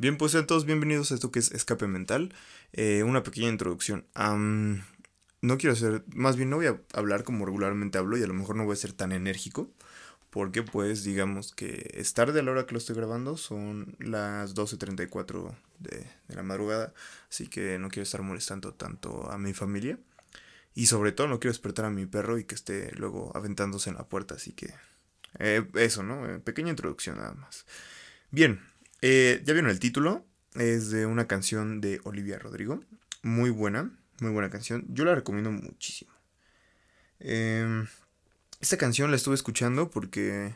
Bien, pues sean todos bienvenidos a esto que es Escape Mental. Eh, una pequeña introducción. no quiero hacer, más bien no voy a hablar como regularmente hablo y a lo mejor no voy a ser tan enérgico. Porque pues digamos que es tarde a la hora que lo estoy grabando, son las 12.34 de, de la madrugada. Así que no quiero estar molestando tanto a mi familia. Y sobre todo no quiero despertar a mi perro y que esté luego aventándose en la puerta. Así que eh, eso, ¿no? Eh, pequeña introducción nada más. Bien, eh, ya vieron el título, es de una canción de Olivia Rodrigo, muy buena, muy buena canción, yo la recomiendo muchísimo. Em, esta canción la estuve escuchando porque...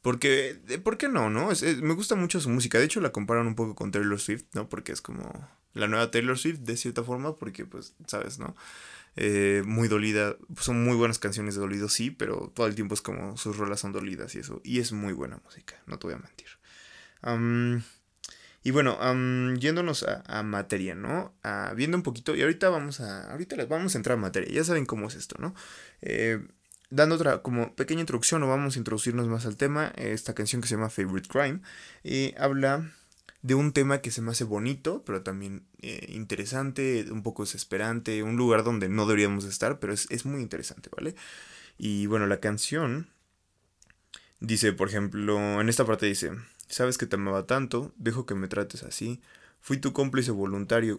Porque, ¿por qué no, no? me gusta mucho su música. De hecho, la comparan un poco con Taylor Swift, ¿no? Porque es como la nueva Taylor Swift, de cierta forma, porque, pues, sabes, ¿no? Eh, muy dolida. Son muy buenas canciones de dolido, sí, pero todo el tiempo es como sus rolas son dolidas y eso. Y es muy buena música, no te voy a mentir y bueno, yéndonos a, materia, ¿no? viendo un poquito, y ahorita vamos a, ahorita les vamos a entrar a materia, ya saben cómo es esto, ¿no? Eh, dando otra como pequeña introducción, o vamos a introducirnos más al tema, esta canción que se llama Favorite Crime, y habla de un tema que se me hace bonito, pero también eh, interesante, un poco desesperante, un lugar donde no deberíamos estar, pero es, es muy interesante, ¿vale? Y bueno, la canción dice, por ejemplo, en esta parte dice, Sabes que te amaba tanto, dejo que me trates así. Fui tu cómplice voluntario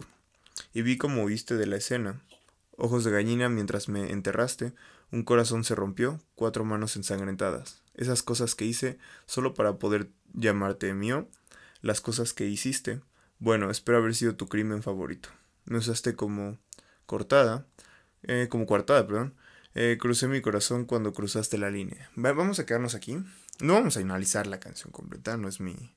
y vi cómo huiste de la escena. Ojos de gallina mientras me enterraste, un corazón se rompió, cuatro manos ensangrentadas. Esas cosas que hice solo para poder llamarte mío, las cosas que hiciste. Bueno, espero haber sido tu crimen favorito. Me usaste como cortada, eh, como coartada, perdón. Eh, crucé mi corazón cuando cruzaste la línea. vamos a quedarnos aquí. No vamos a analizar la canción completa, no es mi,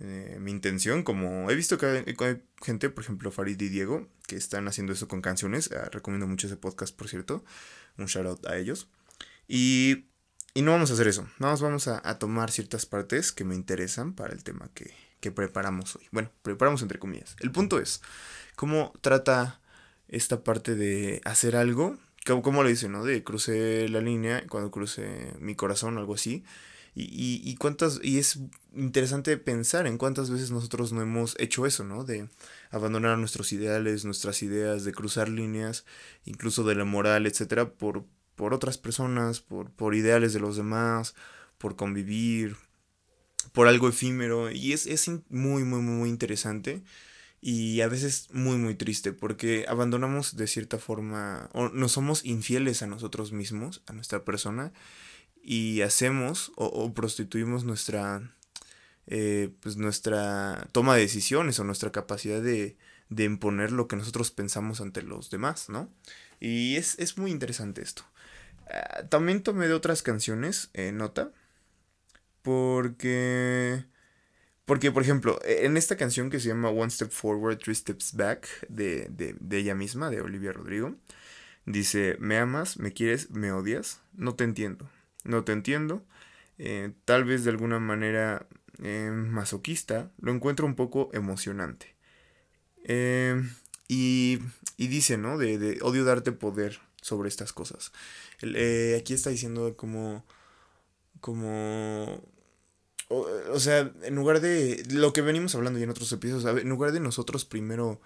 eh, mi intención. Como he visto que hay, gente, por ejemplo, Farid y Diego, que están haciendo eso con canciones. Ah, recomiendo mucho ese podcast, por cierto. Un shout out a ellos. Y, y no vamos a hacer eso. Nada más vamos a, tomar ciertas partes que me interesan para el tema que, que preparamos hoy. Bueno, preparamos entre comillas. El punto es, ¿cómo trata esta parte de hacer algo? ¿Cómo, lo dice, no? De crucé la línea cuando crucé mi corazón, algo así. Y, y, cuántas, y es interesante pensar en cuántas veces nosotros no hemos hecho eso, ¿no? De abandonar nuestros ideales, nuestras ideas, de cruzar líneas, incluso de la moral, etcétera, por, por otras personas, por, por ideales de los demás, por convivir, por algo efímero. Y es, es muy, muy, muy interesante y a veces muy muy triste porque abandonamos de cierta forma o no somos infieles a nosotros mismos, a nuestra persona y hacemos o, prostituimos nuestra, eh, pues nuestra toma de decisiones o nuestra capacidad de, de, imponer lo que nosotros pensamos ante los demás, ¿no? Y es, es muy interesante esto. Ah, también tomé de otras canciones nota, porque... Porque, por ejemplo, e, en esta canción que se llama One Step Forward, Three Steps Back, de, de, de ella misma, de Olivia Rodrigo, dice, ¿me amas? ¿Me quieres? ¿Me odias? No te entiendo no te entiendo. Eh, tal vez de alguna manera eh, masoquista, lo encuentro un poco emocionante. Eh, y, y, dice, ¿no? De, odio darte poder sobre estas cosas. aquí está diciendo como... como... O, o, sea, en lugar de lo que venimos hablando ya en otros episodios, en lugar de nosotros primero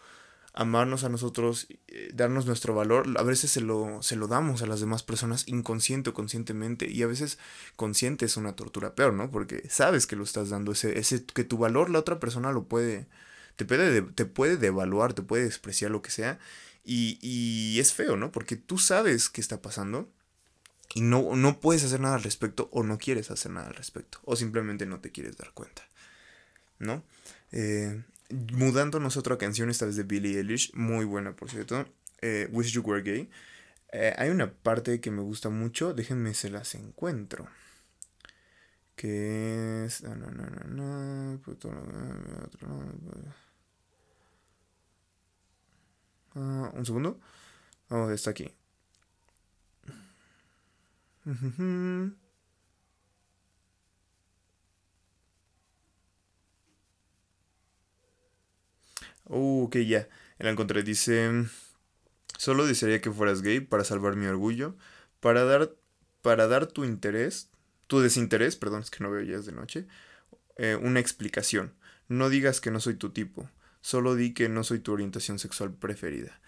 amarnos a nosotros, eh, darnos nuestro valor, a veces se lo, se lo damos a las demás personas inconsciente o conscientemente y a veces consciente es una tortura peor, ¿no? Porque sabes que lo estás dando, ese, ese que tu valor la otra persona lo puede, te puede, te puede devaluar, te puede despreciar lo que sea y, y es feo, ¿no? Porque tú sabes qué está pasando y no, no puedes hacer nada al respecto o no quieres hacer nada al respecto o simplemente no te quieres dar cuenta, ¿no? Eh, mudándonos a otra canción, esta vez de Billie Eilish, muy buena por cierto, eh, Wish You Were Gay. Eh, hay una parte que me gusta mucho, déjenme se las encuentro. Que es... No, no, no, no, ah, un segundo. Oh, está aquí. Uh, ok, ya. La encontré. Dice. Solo desearía que fueras gay para salvar mi orgullo. Para dar. Para dar tu interés. Tu desinterés, perdón, es que no veo ya es de noche. Eh, una explicación. No digas que no soy tu tipo, solo di que no soy tu orientación sexual preferida.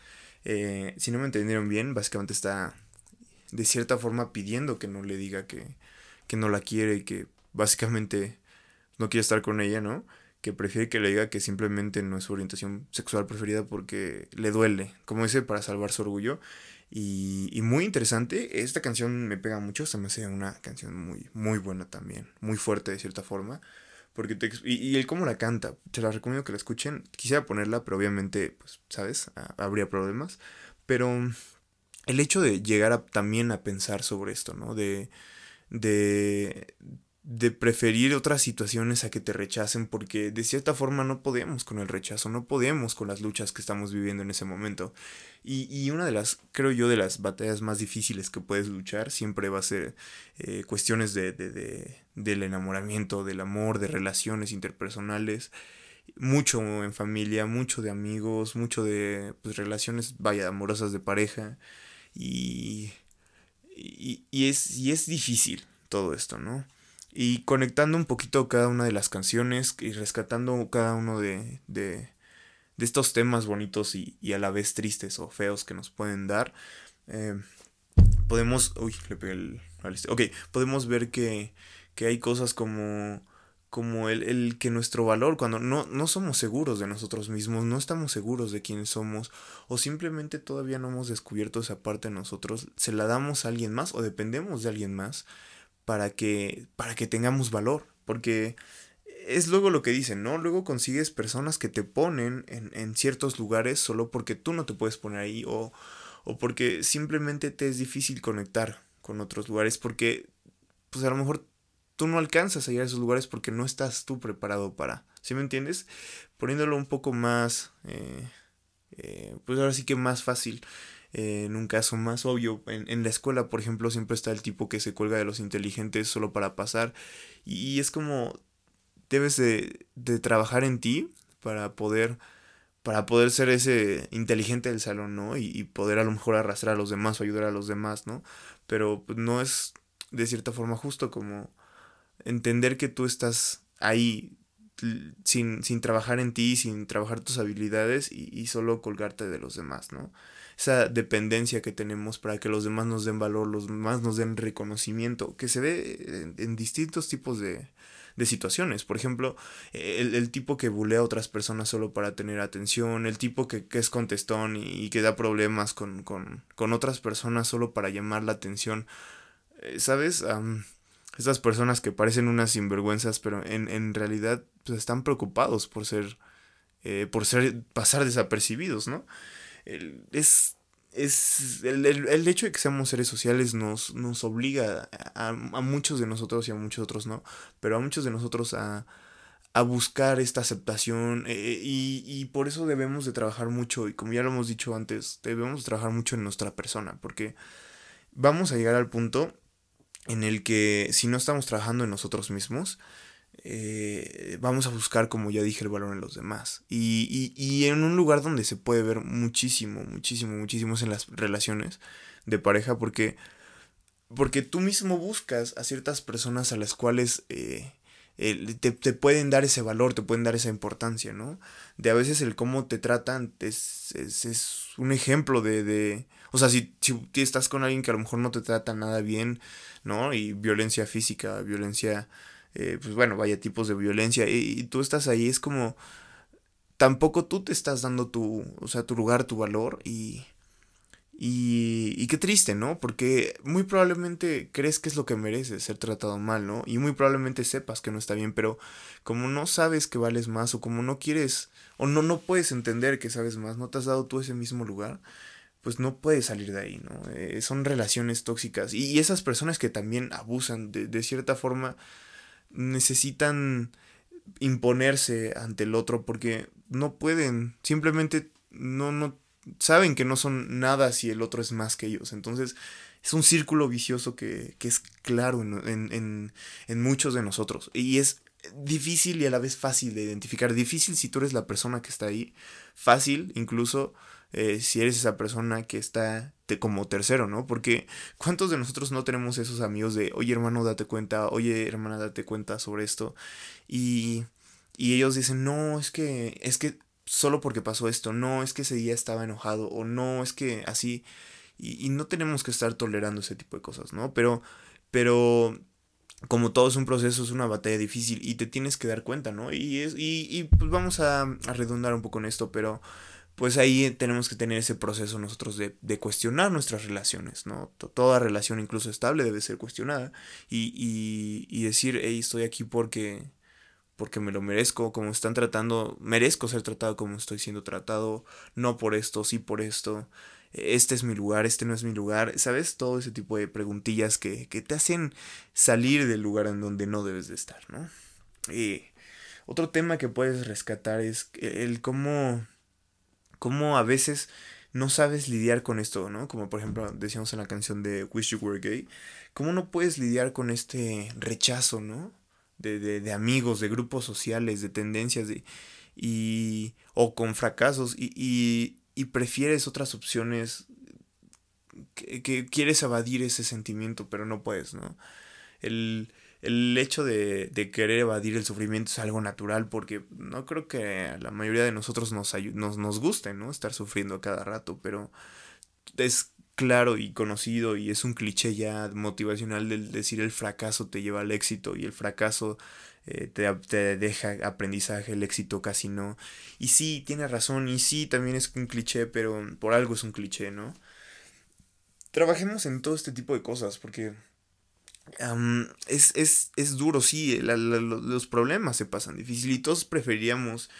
Eh, si no me entendieron bien, básicamente está de cierta forma pidiendo que no le diga que, que no la quiere y que básicamente no quiere estar con ella, ¿no? Que prefiere que le diga que simplemente no es su orientación sexual preferida porque le duele, como dice, para salvar su orgullo. Y, muy interesante, esta canción me pega mucho, se me hace una canción muy, muy buena también, muy fuerte de cierta forma. Porque te, y, y el cómo la canta, te la recomiendo que la escuchen. Quisiera ponerla, pero obviamente, pues, ¿sabes? habría problemas. Pero el hecho de llegar también a pensar sobre esto, ¿no? De, de, de preferir otras situaciones a que te rechacen porque de cierta forma no podemos con el rechazo, no podemos con las luchas que estamos viviendo en ese momento. Y, y una de las, creo yo, de las batallas más difíciles que puedes luchar siempre va a ser eh, cuestiones de, de, de, del enamoramiento, del amor, de relaciones interpersonales, mucho en familia, mucho de amigos, mucho de pues, relaciones, vaya, amorosas de pareja. Y, y, y, es, y es difícil todo esto, ¿no? Y conectando un poquito cada una de las canciones y rescatando cada uno de, de, de estos temas bonitos y, y, a la vez tristes o feos que nos pueden dar, eh, podemos... Uy, le pegué el... Ok, podemos ver que, que hay cosas como como el, el, que nuestro valor, cuando no, no somos seguros de nosotros mismos, no estamos seguros de quiénes somos, o simplemente todavía no hemos descubierto esa parte de nosotros, se la damos a alguien más o dependemos de alguien más, para que, para que tengamos valor. Porque es luego lo que dicen, ¿no? Luego consigues personas que te ponen en, en ciertos lugares solo porque tú no te puedes poner ahí o, o porque simplemente te es difícil conectar con otros lugares porque pues a lo mejor tú no alcanzas a ir a esos lugares porque no estás tú preparado para, ¿sí me entiendes? Poniéndolo un poco más, eh, eh, pues ahora sí que más fácil en un caso más obvio, en, en, la escuela, por ejemplo, siempre está el tipo que se cuelga de los inteligentes solo para pasar. Y, es como debes de, de, trabajar en ti para poder para poder ser ese inteligente del salón, ¿no? Y, y, poder a lo mejor arrastrar a los demás o ayudar a los demás, ¿no? Pero pues, no es de cierta forma justo como entender que tú estás ahí sin, sin trabajar en ti, sin trabajar tus habilidades y, y solo colgarte de los demás, ¿no? Esa dependencia que tenemos para que los demás nos den valor, los demás nos den reconocimiento, que se ve en, distintos tipos de, de situaciones. Por ejemplo, el, el, tipo que bulea a otras personas solo para tener atención, el tipo que, que es contestón y, y, que da problemas con, con, con, otras personas solo para llamar la atención. Eh, ¿Sabes? Um, estas personas que parecen unas sinvergüenzas, pero en, en realidad pues, están preocupados por ser, eh, por ser, pasar desapercibidos, ¿no? Es, es el, el, el, hecho de que seamos seres sociales nos, nos obliga a, a, muchos de nosotros y a muchos otros no, pero a muchos de nosotros a, a buscar esta aceptación eh, y, y, por eso debemos de trabajar mucho y como ya lo hemos dicho antes, debemos trabajar mucho en nuestra persona porque vamos a llegar al punto en el que si no estamos trabajando en nosotros mismos, eh, vamos a buscar, como ya dije, el valor en los demás. Y, y, y, en un lugar donde se puede ver muchísimo, muchísimo, muchísimo en las relaciones de pareja, porque, porque tú mismo buscas a ciertas personas a las cuales eh, te, te, pueden dar ese valor, te pueden dar esa importancia, ¿no? De a veces el cómo te tratan es, es, es un ejemplo de, de... O sea, si, si estás con alguien que a lo mejor no te trata nada bien, ¿no? Y violencia física, violencia eh, pues bueno, vaya tipos de violencia y, tú estás ahí, es como, tampoco tú te estás dando tu, o sea, tu lugar, tu valor y, y, y qué triste, ¿no? Porque muy probablemente crees que es lo que mereces, ser tratado mal, ¿no? Y muy probablemente sepas que no está bien, pero como no sabes que vales más o como no quieres o no, no puedes entender que sabes más, no te has dado tú ese mismo lugar, pues no puedes salir de ahí, ¿no? Eh, son relaciones tóxicas y, y, esas personas que también abusan de, de cierta forma, necesitan imponerse ante el otro porque no pueden, simplemente no, no saben que no son nada si el otro es más que ellos. Entonces es un círculo vicioso que, que es claro en, en, en, muchos de nosotros. Y es difícil y a la vez fácil de identificar. Difícil si tú eres la persona que está ahí. Fácil incluso eh, si eres esa persona que está como tercero, ¿no? Porque ¿cuántos de nosotros no tenemos esos amigos de, oye hermano, date cuenta, oye hermana, date cuenta sobre esto? Y, y ellos dicen, no, es que, es que solo porque pasó esto, no, es que ese día estaba enojado, o no, es que así, y, no tenemos que estar tolerando ese tipo de cosas, ¿no? Pero, pero como todo es un proceso, es una batalla difícil y te tienes que dar cuenta, ¿no? Y, es, y, y pues vamos a, a redundar un poco en esto, pero pues ahí tenemos que tener ese proceso nosotros de, de cuestionar nuestras relaciones, ¿no? Toda relación incluso estable debe ser cuestionada y, y, y decir, hey, estoy aquí porque, porque me lo merezco, como están tratando, merezco ser tratado como estoy siendo tratado, no por esto, sí por esto, este es mi lugar, este no es mi lugar, ¿sabes? Todo ese tipo de preguntillas que, que te hacen salir del lugar en donde no debes de estar, ¿no? Y otro tema que puedes rescatar es el cómo cómo a veces no sabes lidiar con esto, ¿no? Como por ejemplo decíamos en la canción de Wish You Were Gay, ¿cómo no puedes lidiar con este rechazo, ¿no? De, de, de amigos, de grupos sociales, de tendencias, de, y, o con fracasos, y, y, y prefieres otras opciones, que, que, quieres evadir ese sentimiento, pero no puedes, ¿no? El, el hecho de, querer evadir el sufrimiento es algo natural porque no creo que a la mayoría de nosotros nos, nos, nos guste, ¿no? Estar sufriendo cada rato, pero es claro y conocido y es un cliché ya motivacional del decir el fracaso te lleva al éxito y el fracaso eh, te, te, deja aprendizaje, el éxito casi no. Y sí, tiene razón y sí, también es un cliché, pero por algo es un cliché, ¿no? Trabajemos en todo este tipo de cosas porque es, es, es, duro, sí, los problemas se pasan difícil y todos preferíamos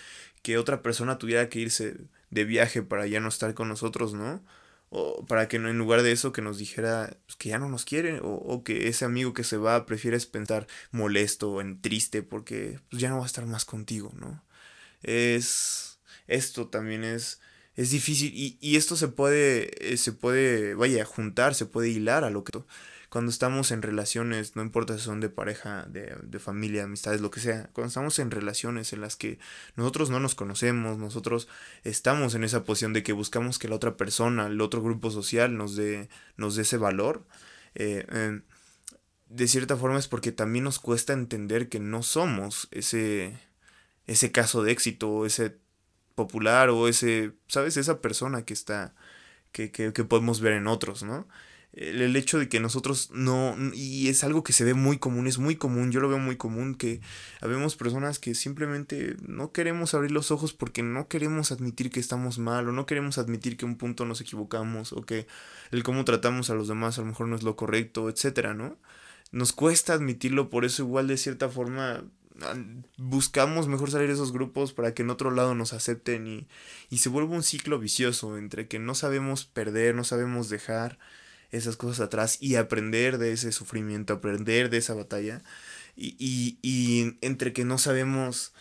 que otra persona tuviera que irse de viaje para ya no estar con nosotros, ¿no? O para que en lugar de eso que nos dijera pues, que ya no nos quiere, o, o, que ese amigo que se va prefieres pensar molesto o en triste porque pues, ya no va a estar más contigo, ¿no? Es. Esto también es. Es difícil. Y, y esto se puede. Eh, se puede. Vaya, juntar, se puede hilar a lo que cuando estamos en relaciones, no importa si son de pareja, de, de familia, amistades, lo que sea, cuando estamos en relaciones en las que nosotros no nos conocemos, nosotros estamos en esa posición de que buscamos que la otra persona, el otro grupo social nos dé, nos dé ese valor, eh, eh, de cierta forma es porque también nos cuesta entender que no somos ese, ese caso de éxito, ese popular o ese, ¿sabes? Esa persona que está, que, que, que podemos ver en otros, ¿no? El hecho de que nosotros no, y es algo que se ve muy común, es muy común, yo lo veo muy común, que habemos personas que simplemente no queremos abrir los ojos porque no queremos admitir que estamos mal, o no queremos admitir que un punto nos equivocamos, o que el cómo tratamos a los demás a lo mejor no es lo correcto, etcétera, ¿no? Nos cuesta admitirlo, por eso igual de cierta forma buscamos mejor salir de esos grupos para que en otro lado nos acepten y, y se vuelve un ciclo vicioso entre que no sabemos perder, no sabemos dejar, esas cosas atrás y aprender de ese sufrimiento, aprender de esa batalla. Y, y, y entre que no sabemos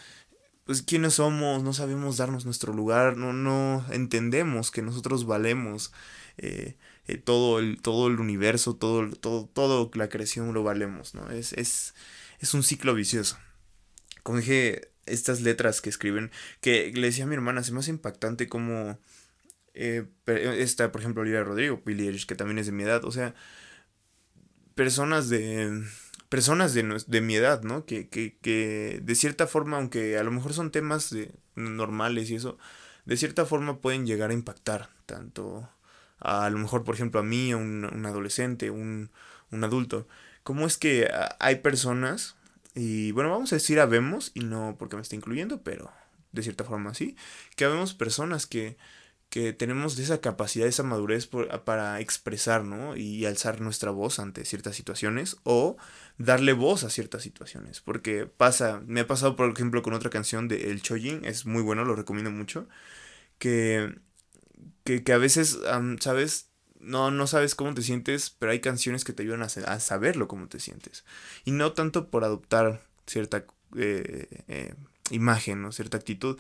pues quiénes somos, no sabemos darnos nuestro lugar, no, no entendemos que nosotros valemos eh, eh, todo, el, todo el universo, todo, todo, todo la creación lo valemos, ¿no? Es, es, es un ciclo vicioso. Como dije, estas letras que escriben, que le decía a mi hermana, se me hace impactante como eh, está, por ejemplo, Olivia Rodrigo, Billie que también es de mi edad. O sea, personas de. Personas de, de mi edad, ¿no? Que, que, que, de cierta forma, aunque a lo mejor son temas de, normales y eso, de cierta forma pueden llegar a impactar tanto a, lo mejor, por ejemplo, a mí, a un, adolescente, un, un adulto. ¿Cómo es que hay personas, y bueno, vamos a decir habemos, y no porque me esté incluyendo, pero de cierta forma sí, que habemos personas que que tenemos esa capacidad, esa madurez para expresar, ¿no? Y alzar nuestra voz ante ciertas situaciones o darle voz a ciertas situaciones. Porque pasa, me ha pasado, por ejemplo, con otra canción de El Chojin, es muy bueno, lo recomiendo mucho, que, que, a veces, ¿sabes? No, no sabes cómo te sientes, pero hay canciones que te ayudan a, a saberlo cómo te sientes. Y no tanto por adoptar cierta eh, eh, imagen o cierta actitud,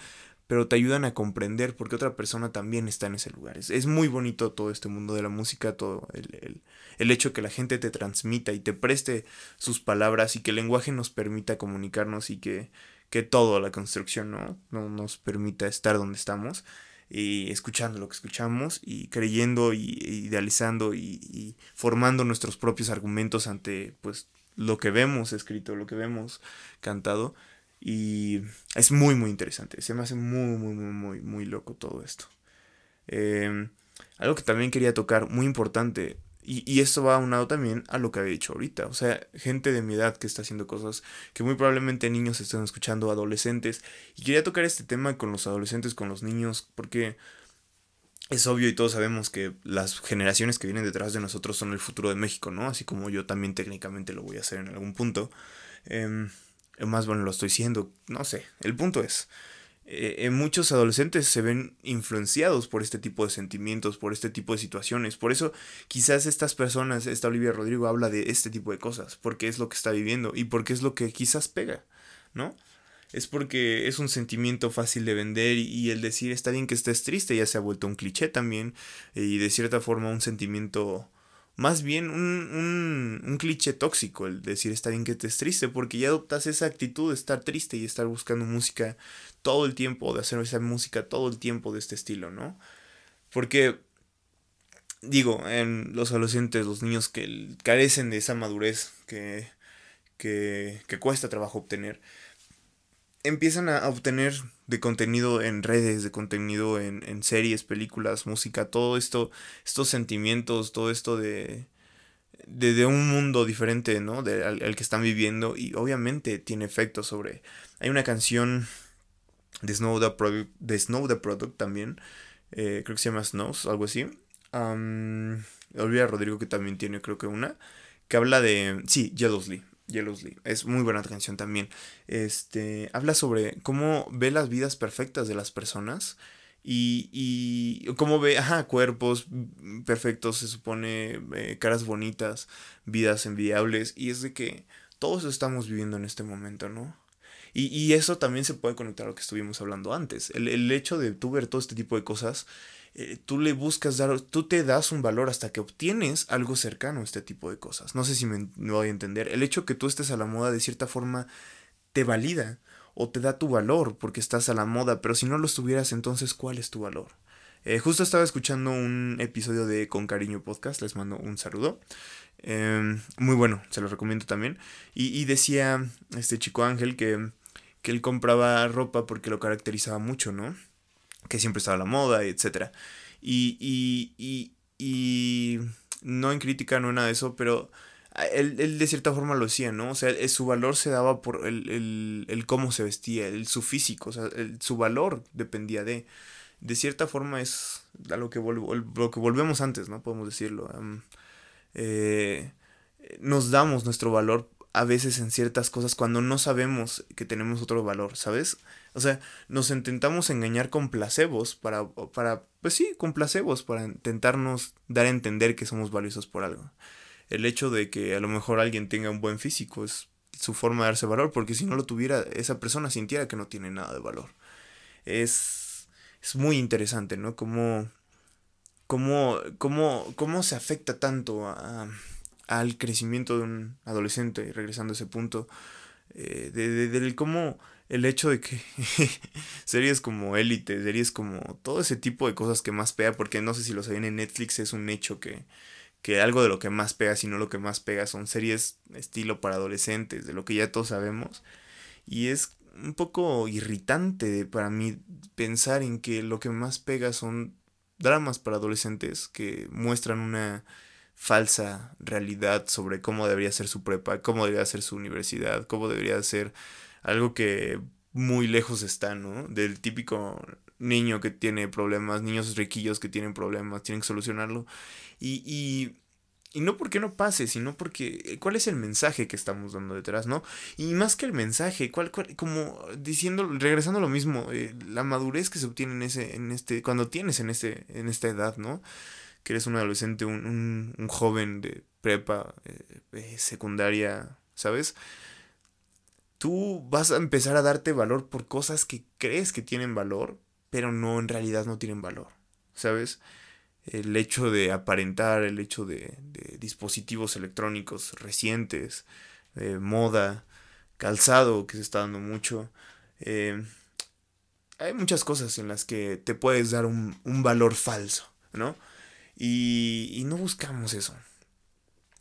pero te ayudan a comprender porque otra persona también está en ese lugar. Es, muy bonito todo este mundo de la música, todo el, el, hecho que la gente te transmita y te preste sus palabras y que el lenguaje nos permita comunicarnos y que, que todo, la construcción, ¿no? ¿no? nos permita estar donde estamos y escuchando lo que escuchamos y creyendo y, idealizando y, y, formando nuestros propios argumentos ante pues lo que vemos escrito, lo que vemos cantado Y es muy, muy interesante. Se me hace muy, muy, muy, muy, muy loco todo esto. Em, algo que también quería tocar, muy importante, y, y, esto va aunado también a lo que había dicho ahorita. O sea, gente de mi edad que está haciendo cosas que muy probablemente niños están escuchando, adolescentes. Y quería tocar este tema con los adolescentes, con los niños, porque es obvio y todos sabemos que las generaciones que vienen detrás de nosotros son el futuro de México, ¿no? Así como yo también técnicamente lo voy a hacer en algún punto. Eh, más bueno lo estoy siendo, no sé. El punto es, eh, muchos adolescentes se ven influenciados por este tipo de sentimientos, por este tipo de situaciones. Por eso quizás estas personas, esta Olivia Rodrigo habla de este tipo de cosas, porque es lo que está viviendo y porque es lo que quizás pega, ¿no? es porque es un sentimiento fácil de vender y, el decir está bien que estés triste ya se ha vuelto un cliché también y de cierta forma un sentimiento más bien un, un, cliché tóxico el decir está bien que estés triste porque ya adoptas esa actitud de estar triste y estar buscando música todo el tiempo, de hacer esa música todo el tiempo de este estilo, ¿no? Porque digo, en los adolescentes, los niños que carecen de esa madurez que, que, que cuesta trabajo obtener, empiezan a obtener de contenido en redes, de contenido en, series, películas, música, todo esto, estos sentimientos, todo esto de, de, un mundo diferente, ¿no? De, al, que están viviendo y obviamente tiene efecto sobre... Hay una canción de Snow the Product, de Snow the Product también, eh, creo que se llama Snows, algo así. Um, Olvida Rodrigo que también tiene creo que una, que habla de... Sí, Jealously. Jealously. Es muy buena canción también. Este, habla sobre cómo ve las vidas perfectas de las personas y, y cómo ve, ajá, cuerpos perfectos, se supone, eh, caras bonitas, vidas envidiables. Y es de que todos estamos viviendo en este momento, ¿no? Y, y eso también se puede conectar a lo que estuvimos hablando antes. El, el hecho de tú ver todo este tipo de cosas eh, tú le buscas dar, tú te das un valor hasta que obtienes algo cercano a este tipo de cosas. No sé si me, voy a entender. El hecho que tú estés a la moda de cierta forma te valida o te da tu valor porque estás a la moda, pero si no lo estuvieras, entonces ¿cuál es tu valor? Eh, justo estaba escuchando un episodio de Con Cariño Podcast, les mando un saludo. Em, muy bueno, se lo recomiendo también. Y, y, decía este chico Ángel que, que él compraba ropa porque lo caracterizaba mucho, ¿no? Que siempre estaba a la moda, etc. Y, y, y, y no en crítica, no en nada de eso, pero él, él, de cierta forma lo hacía, ¿no? O sea, su valor se daba por el, el, el cómo se vestía, el, su físico, o sea, su valor dependía de... De cierta forma es a lo que, lo que volvemos antes, ¿no? Podemos decirlo. Eh, nos damos nuestro valor a veces en ciertas cosas cuando no sabemos que tenemos otro valor, ¿sabes? O sea, nos intentamos engañar con placebos para, para, pues sí, con placebos, para intentarnos dar a entender que somos valiosos por algo. El hecho de que a lo mejor alguien tenga un buen físico es su forma de darse valor, porque si no lo tuviera, esa persona sintiera que no tiene nada de valor. Es, es muy interesante, ¿no? Cómo, cómo, cómo, cómo se afecta tanto a al crecimiento de un adolescente, regresando a ese punto, eh, de, del cómo el hecho de que series como Élite, series como todo ese tipo de cosas que más pega, porque no sé si lo saben en Netflix, es un hecho que, que algo de lo que más pega, si no lo que más pega, son series estilo para adolescentes, de lo que ya todos sabemos. Y es un poco irritante para mí pensar en que lo que más pega son dramas para adolescentes que muestran una falsa realidad sobre cómo debería ser su prepa, cómo debería ser su universidad, cómo debería ser algo que muy lejos está, ¿no? Del típico niño que tiene problemas, niños riquillos que tienen problemas, tienen que solucionarlo. Y, y, y no porque no pase, sino porque cuál es el mensaje que estamos dando detrás, ¿no? Y más que el mensaje, cuál, como diciendo, regresando a lo mismo, eh, la madurez que se obtiene en ese, en este, cuando tienes en este, en esta edad, ¿no? que eres un adolescente, un, un, joven de prepa, eh, eh, secundaria, ¿sabes? Tú vas a empezar a darte valor por cosas que crees que tienen valor, pero no en realidad no tienen valor, ¿sabes? El hecho de aparentar, el hecho de, de dispositivos electrónicos recientes, moda, calzado que se está dando mucho. Eh, hay muchas cosas en las que te puedes dar un, un valor falso, ¿no? Y, no buscamos eso.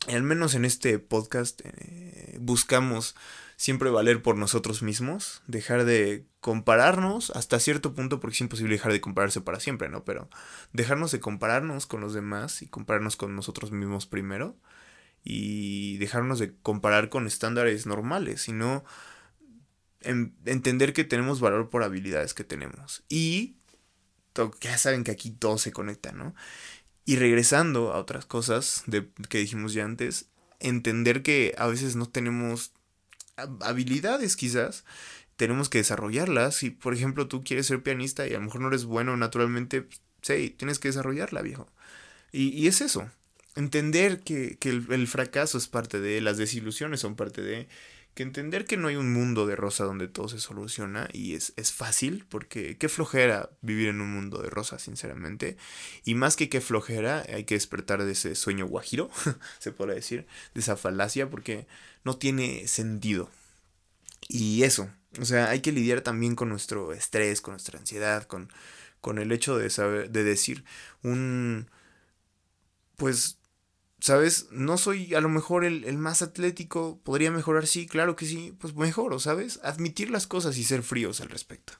al menos en este podcast eh, buscamos siempre valer por nosotros mismos, dejar de compararnos hasta cierto punto, porque es imposible dejar de compararse para siempre, ¿no? Pero dejarnos de compararnos con los demás y compararnos con nosotros mismos primero y dejarnos de comparar con estándares normales, sino entender que tenemos valor por habilidades que tenemos. Y ya saben que aquí todo se conecta, ¿no? Y regresando a otras cosas de, que dijimos ya antes, entender que a veces no tenemos habilidades quizás, tenemos que desarrollarlas. Si, por ejemplo, tú quieres ser pianista y a lo mejor no eres bueno naturalmente, sí, tienes que desarrollarla, viejo. Y, y es eso, entender que, que el, el, fracaso es parte de, las desilusiones son parte de, que entender que no hay un mundo de rosa donde todo se soluciona y es, es fácil, porque qué flojera vivir en un mundo de rosa, sinceramente. Y más que qué flojera, hay que despertar de ese sueño guajiro, se puede decir, de esa falacia, porque no tiene sentido. Y eso, o sea, hay que lidiar también con nuestro estrés, con nuestra ansiedad, con, con el hecho de saber, de decir un, pues ¿sabes? No soy a lo mejor el, más atlético, podría mejorar, sí, claro que sí, pues mejoro, ¿sabes? Admitir las cosas y ser fríos al respecto.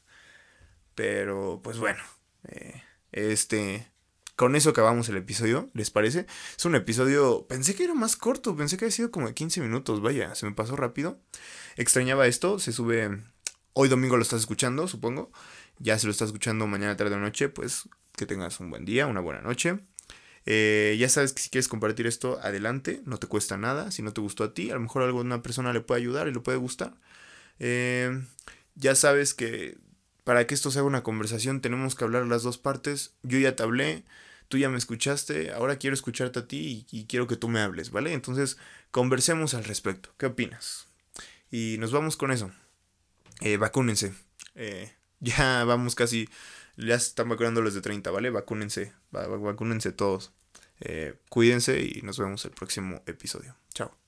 Pero, pues bueno, eh, este, con eso acabamos el episodio, ¿les parece? Es un episodio, pensé que era más corto, pensé que había sido como de 15 minutos, vaya, se me pasó rápido. Extrañaba esto, se sube, hoy domingo lo estás escuchando, supongo. Ya se lo estás escuchando mañana, tarde o noche, pues que tengas un buen día, una buena noche. Eh, ya sabes que si quieres compartir esto, adelante, no te cuesta nada. Si no te gustó a ti, a lo mejor a alguna persona le puede ayudar y le puede gustar. Eh, ya sabes que para que esto sea una conversación tenemos que hablar las dos partes. Yo ya te hablé, tú ya me escuchaste, ahora quiero escucharte a ti y, quiero que tú me hables, ¿vale? Entonces, conversemos al respecto. ¿Qué opinas? Y nos vamos con eso. Eh, vacúnense. ya vamos casi ya se están vacunando los de 30, ¿vale? Vacúnense, vacúnense todos. Eh, cuídense y nos vemos el próximo episodio. Chao.